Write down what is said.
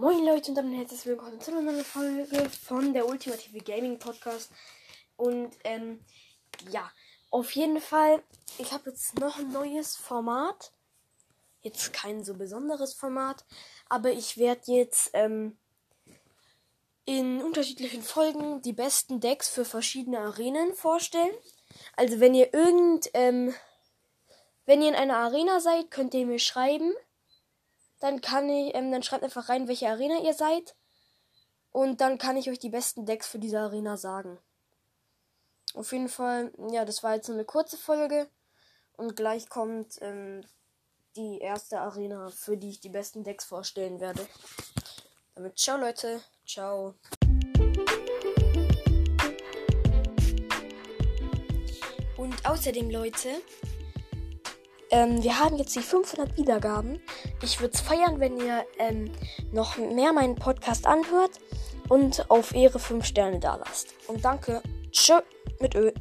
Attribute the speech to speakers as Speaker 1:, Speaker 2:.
Speaker 1: Moin Leute und damit herzlich willkommen zu einer neuen Folge von der Ultimative Gaming Podcast. Und ähm, ja, auf jeden Fall, ich habe jetzt noch ein neues Format. Jetzt kein so besonderes Format, aber ich werde jetzt ähm, in unterschiedlichen Folgen die besten Decks für verschiedene Arenen vorstellen. Also wenn ihr irgend, ähm, wenn ihr in einer Arena seid, könnt ihr mir schreiben dann kann ich, ähm, dann schreibt einfach rein, welche Arena ihr seid. Und dann kann ich euch die besten Decks für diese Arena sagen. Auf jeden Fall, ja, das war jetzt so eine kurze Folge. Und gleich kommt ähm, die erste Arena, für die ich die besten Decks vorstellen werde. Damit ciao Leute, ciao. Und außerdem Leute, ähm, wir haben jetzt die 500 Wiedergaben. Ich würde es feiern, wenn ihr ähm, noch mehr meinen Podcast anhört und auf Ehre 5 Sterne da lasst. Und danke. Tschö mit Ö.